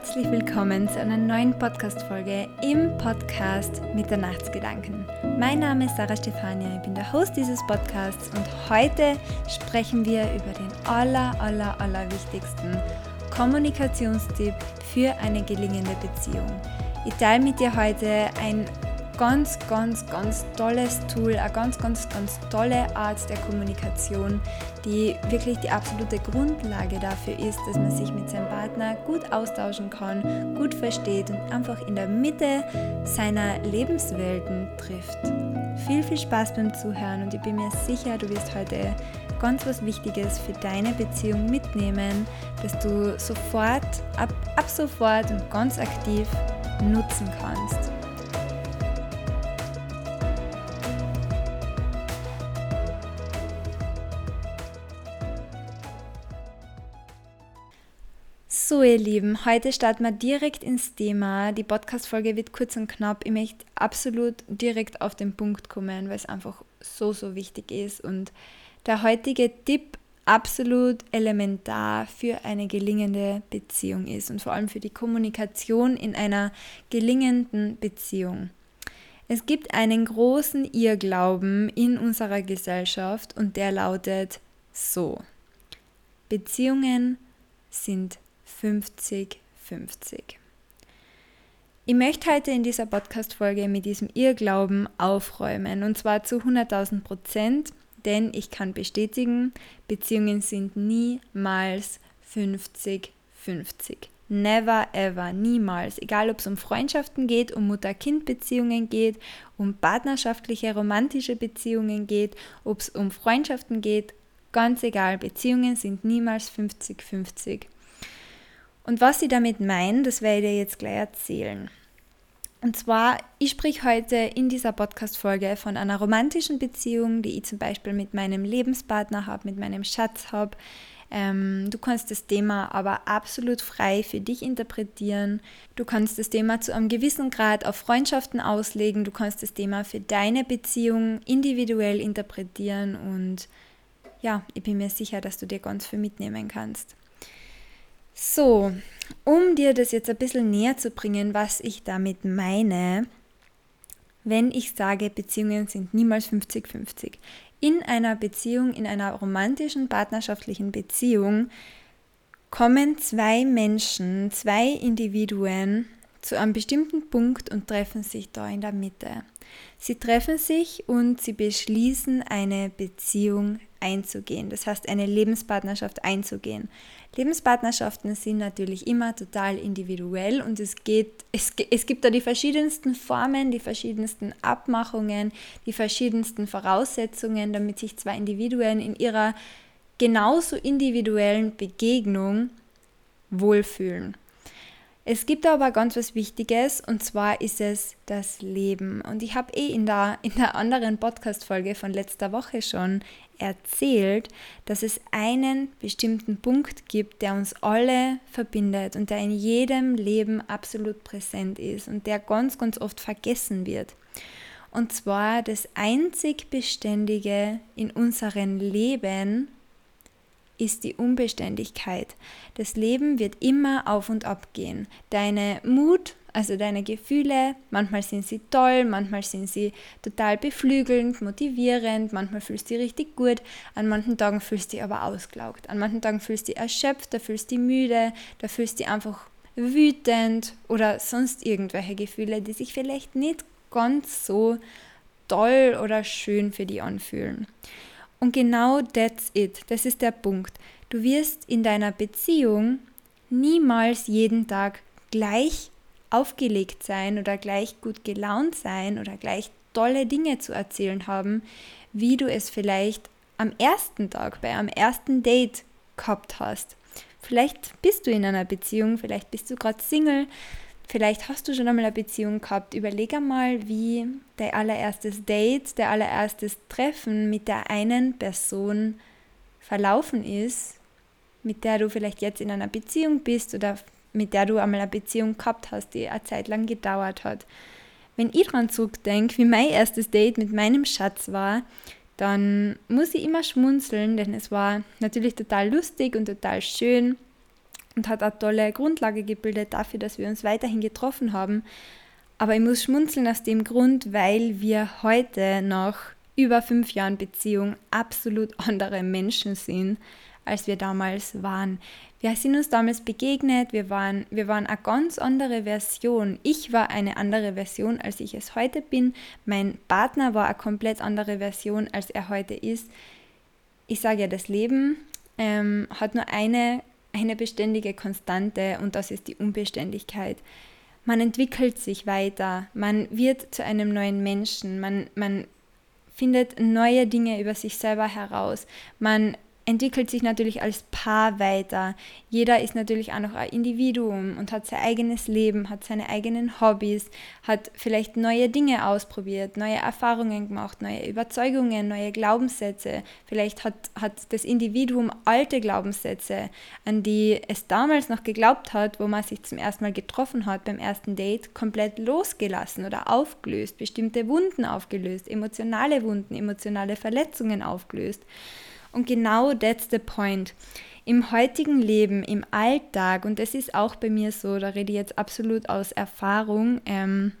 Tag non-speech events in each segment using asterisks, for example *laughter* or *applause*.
herzlich willkommen zu einer neuen Podcast-Folge im Podcast Mitternachtsgedanken. Mein Name ist Sarah Stefania, ich bin der Host dieses Podcasts und heute sprechen wir über den aller, aller, aller wichtigsten Kommunikationstipp für eine gelingende Beziehung. Ich teile mit dir heute ein ganz, ganz, ganz tolles Tool, eine ganz, ganz, ganz tolle Art der Kommunikation, die wirklich die absolute Grundlage dafür ist, dass man sich mit seinem Partner gut austauschen kann, gut versteht und einfach in der Mitte seiner Lebenswelten trifft. Viel, viel Spaß beim Zuhören und ich bin mir sicher, du wirst heute ganz was Wichtiges für deine Beziehung mitnehmen, dass du sofort, ab, ab sofort und ganz aktiv nutzen kannst. So, ihr Lieben, heute starten wir direkt ins Thema. Die Podcast-Folge wird kurz und knapp. Ich möchte absolut direkt auf den Punkt kommen, weil es einfach so, so wichtig ist. Und der heutige Tipp absolut elementar für eine gelingende Beziehung ist und vor allem für die Kommunikation in einer gelingenden Beziehung. Es gibt einen großen Irrglauben in unserer Gesellschaft und der lautet so. Beziehungen sind 50-50. Ich möchte heute in dieser Podcast-Folge mit diesem Irrglauben aufräumen und zwar zu 100.000 Prozent, denn ich kann bestätigen, Beziehungen sind niemals 50-50. Never ever, niemals. Egal ob es um Freundschaften geht, um Mutter-Kind-Beziehungen geht, um partnerschaftliche, romantische Beziehungen geht, ob es um Freundschaften geht, ganz egal, Beziehungen sind niemals 50-50. Und was ich damit meine, das werde ich dir jetzt gleich erzählen. Und zwar, ich spreche heute in dieser Podcast-Folge von einer romantischen Beziehung, die ich zum Beispiel mit meinem Lebenspartner habe, mit meinem Schatz habe. Ähm, du kannst das Thema aber absolut frei für dich interpretieren. Du kannst das Thema zu einem gewissen Grad auf Freundschaften auslegen. Du kannst das Thema für deine Beziehung individuell interpretieren. Und ja, ich bin mir sicher, dass du dir ganz viel mitnehmen kannst. So, um dir das jetzt ein bisschen näher zu bringen, was ich damit meine, wenn ich sage, Beziehungen sind niemals 50-50. In einer Beziehung, in einer romantischen, partnerschaftlichen Beziehung kommen zwei Menschen, zwei Individuen zu einem bestimmten Punkt und treffen sich da in der Mitte. Sie treffen sich und sie beschließen, eine Beziehung einzugehen, das heißt eine Lebenspartnerschaft einzugehen. Lebenspartnerschaften sind natürlich immer total individuell und es, geht, es, es gibt da die verschiedensten Formen, die verschiedensten Abmachungen, die verschiedensten Voraussetzungen, damit sich zwei Individuen in ihrer genauso individuellen Begegnung wohlfühlen. Es gibt aber ganz was Wichtiges und zwar ist es das Leben. Und ich habe eh in der, in der anderen Podcast-Folge von letzter Woche schon erzählt, dass es einen bestimmten Punkt gibt, der uns alle verbindet und der in jedem Leben absolut präsent ist und der ganz, ganz oft vergessen wird. Und zwar das einzig Beständige in unserem Leben ist die Unbeständigkeit. Das Leben wird immer auf und ab gehen. Deine Mut, also deine Gefühle, manchmal sind sie toll, manchmal sind sie total beflügelnd, motivierend, manchmal fühlst du dich richtig gut, an manchen Tagen fühlst du dich aber ausgelaugt, an manchen Tagen fühlst du dich erschöpft, da fühlst du dich müde, da fühlst du dich einfach wütend oder sonst irgendwelche Gefühle, die sich vielleicht nicht ganz so toll oder schön für dich anfühlen. Und genau that's it. Das ist der Punkt. Du wirst in deiner Beziehung niemals jeden Tag gleich aufgelegt sein oder gleich gut gelaunt sein oder gleich tolle Dinge zu erzählen haben, wie du es vielleicht am ersten Tag bei einem ersten Date gehabt hast. Vielleicht bist du in einer Beziehung, vielleicht bist du gerade Single, Vielleicht hast du schon einmal eine Beziehung gehabt. Überleg einmal, wie dein allererstes Date, dein allererstes Treffen mit der einen Person verlaufen ist, mit der du vielleicht jetzt in einer Beziehung bist oder mit der du einmal eine Beziehung gehabt hast, die eine Zeit lang gedauert hat. Wenn ich daran zurückdenke, wie mein erstes Date mit meinem Schatz war, dann muss ich immer schmunzeln, denn es war natürlich total lustig und total schön. Und hat eine tolle Grundlage gebildet dafür, dass wir uns weiterhin getroffen haben. Aber ich muss schmunzeln aus dem Grund, weil wir heute nach über fünf Jahren Beziehung absolut andere Menschen sind, als wir damals waren. Wir sind uns damals begegnet, wir waren, wir waren eine ganz andere Version. Ich war eine andere Version, als ich es heute bin. Mein Partner war eine komplett andere Version, als er heute ist. Ich sage ja, das Leben ähm, hat nur eine, eine beständige Konstante und das ist die Unbeständigkeit. Man entwickelt sich weiter, man wird zu einem neuen Menschen, man, man findet neue Dinge über sich selber heraus, man entwickelt sich natürlich als Paar weiter. Jeder ist natürlich auch noch ein Individuum und hat sein eigenes Leben, hat seine eigenen Hobbys, hat vielleicht neue Dinge ausprobiert, neue Erfahrungen gemacht, neue Überzeugungen, neue Glaubenssätze. Vielleicht hat, hat das Individuum alte Glaubenssätze, an die es damals noch geglaubt hat, wo man sich zum ersten Mal getroffen hat beim ersten Date, komplett losgelassen oder aufgelöst, bestimmte Wunden aufgelöst, emotionale Wunden, emotionale Verletzungen aufgelöst. Und genau that's the point. Im heutigen Leben, im Alltag, und das ist auch bei mir so, da rede ich jetzt absolut aus Erfahrung, ähm,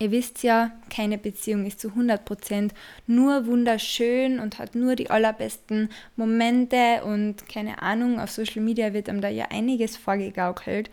Ihr wisst ja, keine Beziehung ist zu 100% nur wunderschön und hat nur die allerbesten Momente und keine Ahnung, auf Social Media wird einem da ja einiges vorgegaukelt.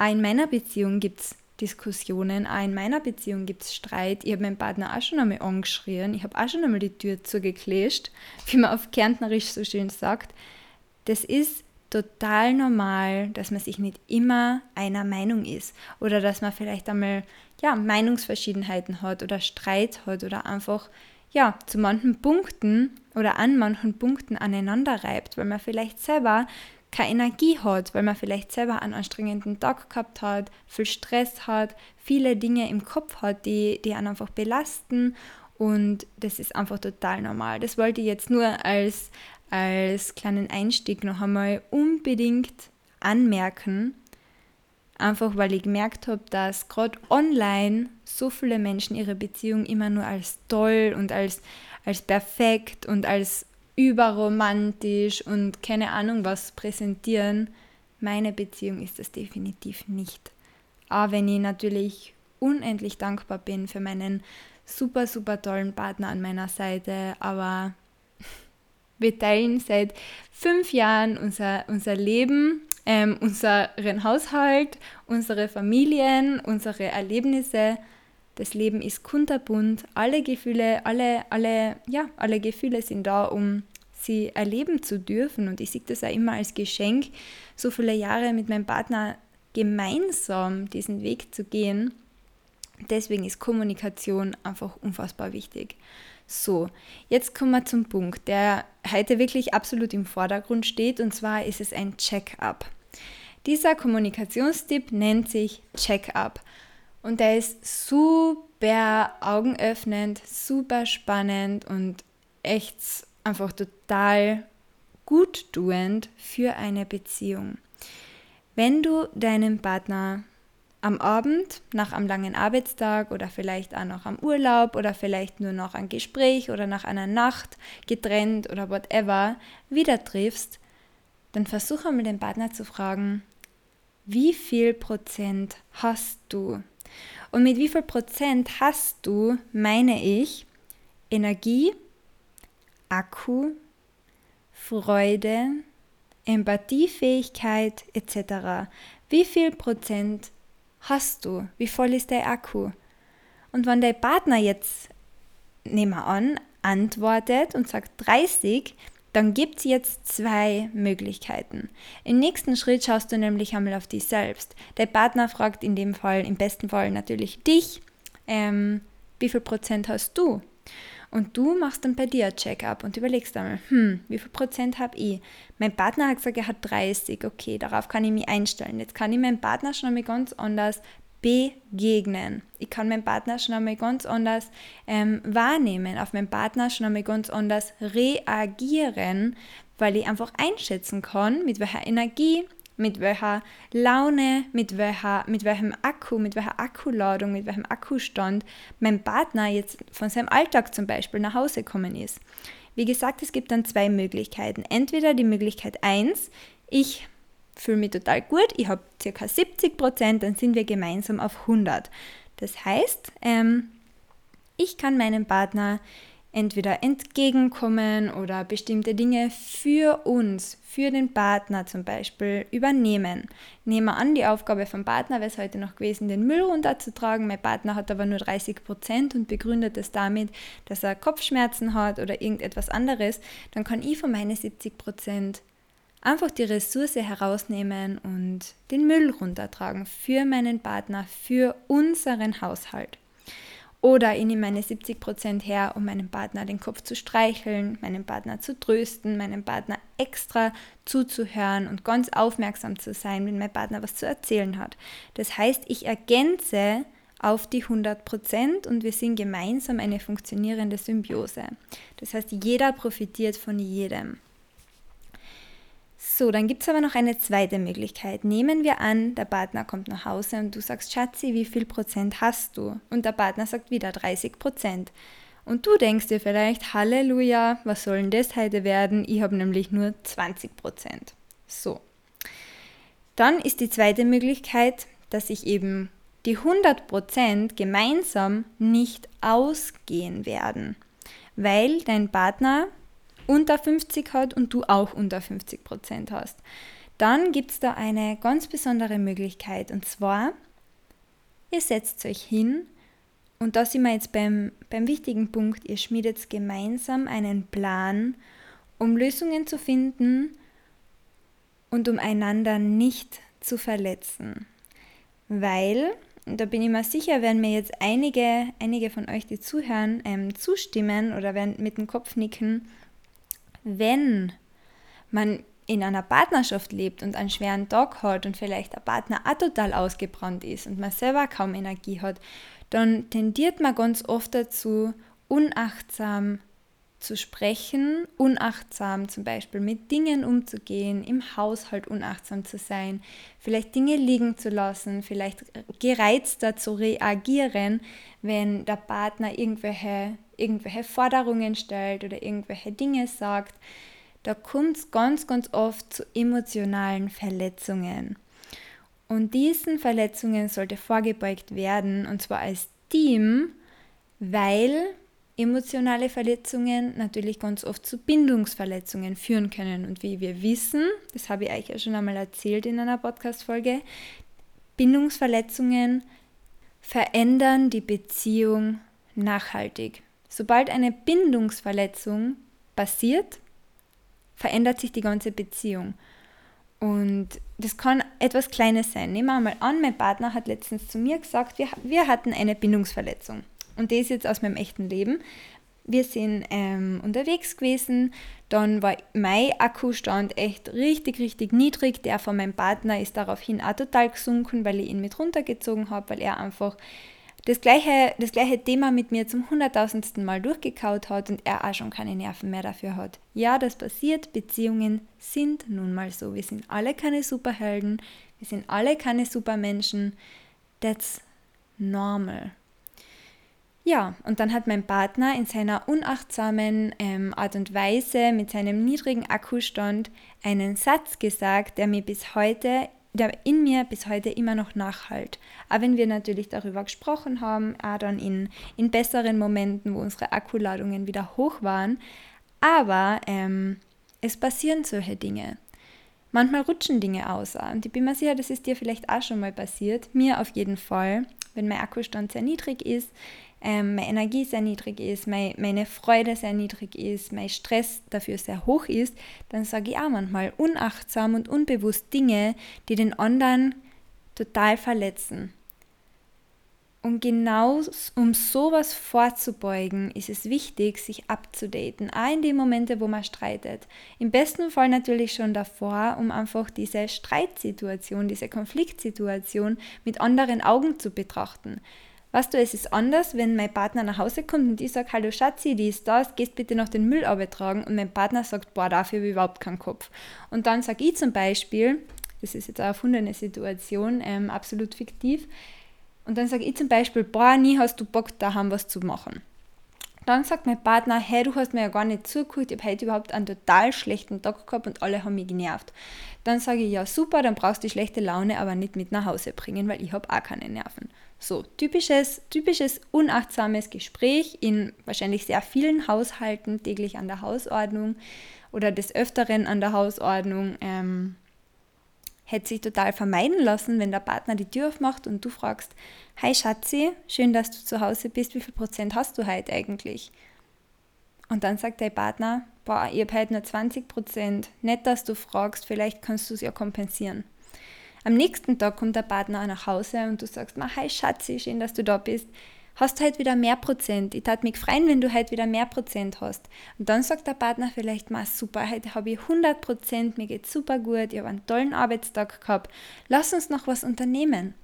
In meiner Beziehung gibt es Diskussionen. Auch in meiner Beziehung gibt es Streit. Ich habe meinen Partner auch schon einmal angeschrien. Ich habe auch schon einmal die Tür zugekläscht, *laughs* wie man auf Kärntnerisch so schön sagt. Das ist total normal, dass man sich nicht immer einer Meinung ist oder dass man vielleicht einmal ja, Meinungsverschiedenheiten hat oder Streit hat oder einfach ja, zu manchen Punkten oder an manchen Punkten aneinander reibt, weil man vielleicht selber keine Energie hat, weil man vielleicht selber einen anstrengenden Tag gehabt hat, viel Stress hat, viele Dinge im Kopf hat, die, die einen einfach belasten und das ist einfach total normal. Das wollte ich jetzt nur als, als kleinen Einstieg noch einmal unbedingt anmerken, einfach weil ich gemerkt habe, dass gerade online so viele Menschen ihre Beziehung immer nur als toll und als, als perfekt und als überromantisch und keine Ahnung was präsentieren. Meine Beziehung ist das definitiv nicht. Aber wenn ich natürlich unendlich dankbar bin für meinen super, super tollen Partner an meiner Seite, aber *laughs* wir teilen seit fünf Jahren unser, unser Leben, ähm, unseren Haushalt, unsere Familien, unsere Erlebnisse das Leben ist kunterbunt, alle Gefühle, alle, alle, ja, alle Gefühle sind da, um sie erleben zu dürfen. Und ich sehe das auch immer als Geschenk, so viele Jahre mit meinem Partner gemeinsam diesen Weg zu gehen. Deswegen ist Kommunikation einfach unfassbar wichtig. So, jetzt kommen wir zum Punkt, der heute wirklich absolut im Vordergrund steht, und zwar ist es ein Check-up. Dieser Kommunikationstipp nennt sich Check-up. Und der ist super augenöffnend, super spannend und echt einfach total guttuend für eine Beziehung. Wenn du deinen Partner am Abend, nach einem langen Arbeitstag oder vielleicht auch noch am Urlaub oder vielleicht nur noch ein Gespräch oder nach einer Nacht getrennt oder whatever wieder triffst, dann versuche einmal den Partner zu fragen, wie viel Prozent hast du und mit wie viel Prozent hast du, meine ich, Energie, Akku, Freude, Empathiefähigkeit etc. Wie viel Prozent hast du? Wie voll ist der Akku? Und wenn dein Partner jetzt, nehmen wir an, antwortet und sagt 30, dann gibt es jetzt zwei Möglichkeiten. Im nächsten Schritt schaust du nämlich einmal auf dich selbst. Der Partner fragt in dem Fall, im besten Fall natürlich dich, ähm, wie viel Prozent hast du? Und du machst dann bei dir ein Check-up und überlegst einmal, hm, wie viel Prozent habe ich? Mein Partner hat gesagt, er hat 30, okay, darauf kann ich mich einstellen. Jetzt kann ich meinen Partner schon einmal ganz anders begegnen. Ich kann meinen Partner schon einmal ganz anders ähm, wahrnehmen, auf meinen Partner schon einmal ganz anders reagieren, weil ich einfach einschätzen kann, mit welcher Energie, mit welcher Laune, mit, welcher, mit welchem Akku, mit welcher Akkuladung, mit welchem Akkustand mein Partner jetzt von seinem Alltag zum Beispiel nach Hause kommen ist. Wie gesagt, es gibt dann zwei Möglichkeiten. Entweder die Möglichkeit 1, ich fühle mich total gut, ich habe ca. 70 Prozent, dann sind wir gemeinsam auf 100. Das heißt, ähm, ich kann meinem Partner entweder entgegenkommen oder bestimmte Dinge für uns, für den Partner zum Beispiel übernehmen. Nehmen wir an, die Aufgabe vom Partner wäre es heute noch gewesen, den Müll runterzutragen. Mein Partner hat aber nur 30 Prozent und begründet es damit, dass er Kopfschmerzen hat oder irgendetwas anderes. Dann kann ich von meinen 70 Prozent einfach die Ressource herausnehmen und den Müll runtertragen für meinen Partner, für unseren Haushalt. Oder ich nehme meine 70% her, um meinem Partner den Kopf zu streicheln, meinen Partner zu trösten, meinem Partner extra zuzuhören und ganz aufmerksam zu sein, wenn mein Partner was zu erzählen hat. Das heißt, ich ergänze auf die 100% und wir sind gemeinsam eine funktionierende Symbiose. Das heißt, jeder profitiert von jedem. So, dann gibt es aber noch eine zweite Möglichkeit. Nehmen wir an, der Partner kommt nach Hause und du sagst, Schatzi, wie viel Prozent hast du? Und der Partner sagt wieder 30 Prozent. Und du denkst dir vielleicht, Halleluja, was soll denn das heute werden? Ich habe nämlich nur 20 Prozent. So. Dann ist die zweite Möglichkeit, dass sich eben die 100 Prozent gemeinsam nicht ausgehen werden, weil dein Partner unter 50 hat und du auch unter 50 Prozent hast. Dann gibt es da eine ganz besondere Möglichkeit und zwar, ihr setzt euch hin und da sind wir jetzt beim, beim wichtigen Punkt, ihr schmiedet gemeinsam einen Plan, um Lösungen zu finden und um einander nicht zu verletzen. Weil, da bin ich mir sicher, werden mir jetzt einige, einige von euch, die zuhören, ähm, zustimmen oder werden mit dem Kopf nicken, wenn man in einer Partnerschaft lebt und einen schweren Tag hat und vielleicht der Partner auch total ausgebrannt ist und man selber kaum Energie hat, dann tendiert man ganz oft dazu, unachtsam zu sprechen, unachtsam zum Beispiel mit Dingen umzugehen, im Haushalt unachtsam zu sein, vielleicht Dinge liegen zu lassen, vielleicht gereizter zu reagieren, wenn der Partner irgendwelche, irgendwelche Forderungen stellt oder irgendwelche Dinge sagt. Da kommt es ganz, ganz oft zu emotionalen Verletzungen. Und diesen Verletzungen sollte vorgebeugt werden, und zwar als Team, weil emotionale Verletzungen natürlich ganz oft zu Bindungsverletzungen führen können. Und wie wir wissen, das habe ich euch ja schon einmal erzählt in einer Podcast-Folge, Bindungsverletzungen verändern die Beziehung nachhaltig. Sobald eine Bindungsverletzung passiert, verändert sich die ganze Beziehung. Und das kann etwas Kleines sein. Nehmen wir mal an, mein Partner hat letztens zu mir gesagt, wir, wir hatten eine Bindungsverletzung. Und das jetzt aus meinem echten Leben. Wir sind ähm, unterwegs gewesen, dann war mein Akkustand echt richtig, richtig niedrig. Der von meinem Partner ist daraufhin auch total gesunken, weil ich ihn mit runtergezogen habe, weil er einfach das gleiche, das gleiche Thema mit mir zum hunderttausendsten Mal durchgekaut hat und er auch schon keine Nerven mehr dafür hat. Ja, das passiert, Beziehungen sind nun mal so. Wir sind alle keine Superhelden, wir sind alle keine Supermenschen. That's normal. Ja, und dann hat mein Partner in seiner unachtsamen ähm, Art und Weise mit seinem niedrigen Akkustand einen Satz gesagt, der mir bis heute, der in mir bis heute immer noch nachhalt. Aber wenn wir natürlich darüber gesprochen haben, auch dann in, in besseren Momenten, wo unsere Akkuladungen wieder hoch waren. Aber ähm, es passieren solche Dinge. Manchmal rutschen Dinge aus. Und ich bin mir sicher, das ist dir vielleicht auch schon mal passiert. Mir auf jeden Fall, wenn mein Akkustand sehr niedrig ist, ähm, meine Energie sehr niedrig ist, mein, meine Freude sehr niedrig ist, mein Stress dafür sehr hoch ist, dann sage ich auch manchmal unachtsam und unbewusst Dinge, die den anderen total verletzen. Und genau um sowas vorzubeugen, ist es wichtig, sich abzudaten, auch in den Momenten, wo man streitet. Im besten Fall natürlich schon davor, um einfach diese Streitsituation, diese Konfliktsituation mit anderen Augen zu betrachten. Weißt du, es ist anders, wenn mein Partner nach Hause kommt und ich sage, hallo Schatzi, die ist da, gehst bitte noch den Müll abtragen und mein Partner sagt, boah, dafür habe ich überhaupt keinen Kopf. Und dann sage ich zum Beispiel, das ist jetzt eine erfundene Situation, ähm, absolut fiktiv, und dann sage ich zum Beispiel, boah, nie hast du Bock, daheim was zu machen. Dann sagt mein Partner, hey, du hast mir ja gar nicht zugeguckt, ich habe heute überhaupt einen total schlechten Tag gehabt und alle haben mich genervt. Dann sage ich, ja super, dann brauchst du die schlechte Laune aber nicht mit nach Hause bringen, weil ich habe auch keine Nerven. So, typisches, typisches unachtsames Gespräch in wahrscheinlich sehr vielen Haushalten, täglich an der Hausordnung oder des Öfteren an der Hausordnung. Ähm, hätte sich total vermeiden lassen, wenn der Partner die Tür aufmacht und du fragst, Hi Schatzi, schön, dass du zu Hause bist, wie viel Prozent hast du heute eigentlich? Und dann sagt dein Partner, boah, ich habe heute nur 20 Prozent. Nett, dass du fragst, vielleicht kannst du es ja kompensieren. Am nächsten Tag kommt der Partner nach Hause und du sagst, hi Schatzi, schön, dass du da bist hast du halt wieder mehr Prozent. Ich tat mich freuen, wenn du halt wieder mehr Prozent hast. Und dann sagt der Partner vielleicht mal, super, heute habe ich 100 Prozent, mir geht super gut, ich habe einen tollen Arbeitstag gehabt. Lass uns noch was unternehmen.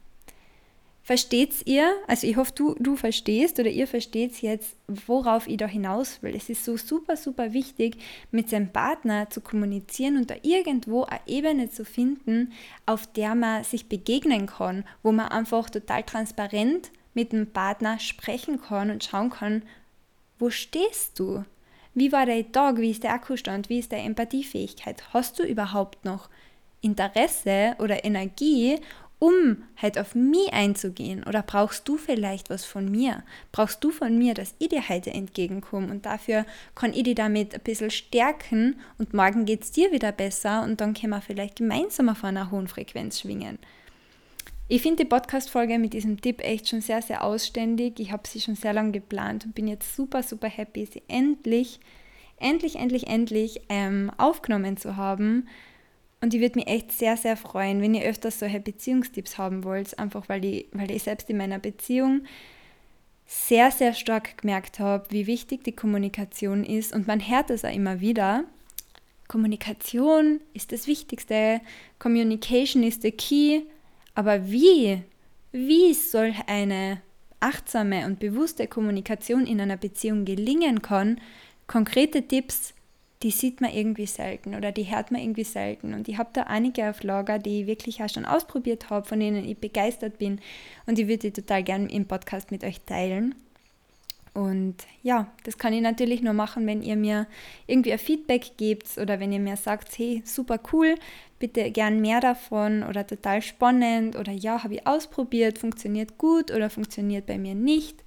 Versteht's ihr? Also ich hoffe, du, du verstehst oder ihr versteht jetzt, worauf ich da hinaus will. Es ist so super, super wichtig, mit seinem Partner zu kommunizieren und da irgendwo eine Ebene zu finden, auf der man sich begegnen kann, wo man einfach total transparent mit dem Partner sprechen kann und schauen kann, wo stehst du? Wie war dein Tag? Wie ist der Akkustand? Wie ist deine Empathiefähigkeit? Hast du überhaupt noch Interesse oder Energie, um halt auf mich einzugehen? Oder brauchst du vielleicht was von mir? Brauchst du von mir, dass ich dir heute entgegenkomme? Und dafür kann ich dich damit ein bisschen stärken und morgen geht es dir wieder besser und dann können wir vielleicht gemeinsam auf einer hohen Frequenz schwingen. Ich finde die Podcast-Folge mit diesem Tipp echt schon sehr, sehr ausständig. Ich habe sie schon sehr lange geplant und bin jetzt super, super happy, sie endlich, endlich, endlich, endlich ähm, aufgenommen zu haben. Und ich würde mich echt sehr, sehr freuen, wenn ihr öfters solche Beziehungstipps haben wollt, einfach weil ich, weil ich selbst in meiner Beziehung sehr, sehr stark gemerkt habe, wie wichtig die Kommunikation ist. Und man hört es auch immer wieder. Kommunikation ist das Wichtigste. Communication is the key. Aber wie, wie soll eine achtsame und bewusste Kommunikation in einer Beziehung gelingen kann, konkrete Tipps, die sieht man irgendwie selten oder die hört man irgendwie selten. Und ich habe da einige auf Lager, die ich wirklich auch schon ausprobiert habe, von denen ich begeistert bin. Und ich würde die total gerne im Podcast mit euch teilen. Und ja, das kann ich natürlich nur machen, wenn ihr mir irgendwie ein Feedback gebt oder wenn ihr mir sagt, hey, super cool, bitte gern mehr davon oder total spannend oder ja, habe ich ausprobiert, funktioniert gut oder funktioniert bei mir nicht.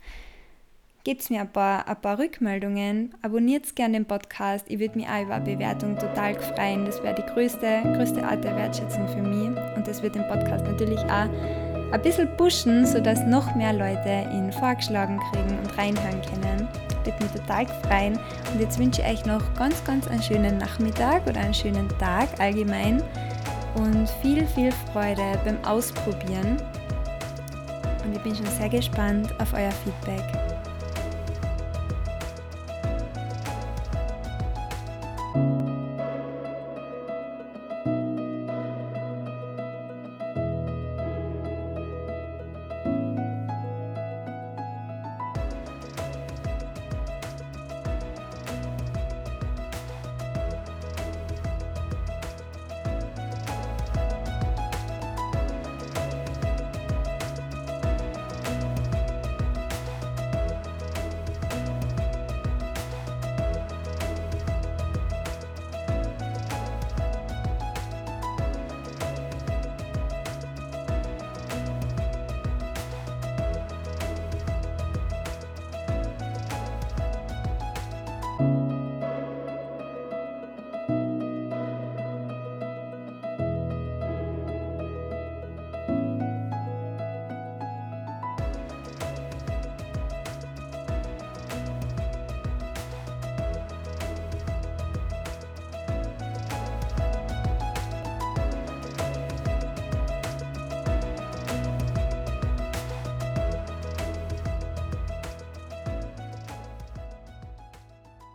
Gebt mir ein paar, ein paar Rückmeldungen, abonniert gerne den Podcast. Ich würde mich auch über eine Bewertung total freuen. Das wäre die größte, größte Art der Wertschätzung für mich und das wird den Podcast natürlich auch ein bisschen pushen, sodass noch mehr Leute ihn vorgeschlagen kriegen und reinhören können. Würde mich total freuen. Und jetzt wünsche ich euch noch ganz, ganz einen schönen Nachmittag oder einen schönen Tag allgemein und viel, viel Freude beim Ausprobieren. Und ich bin schon sehr gespannt auf euer Feedback.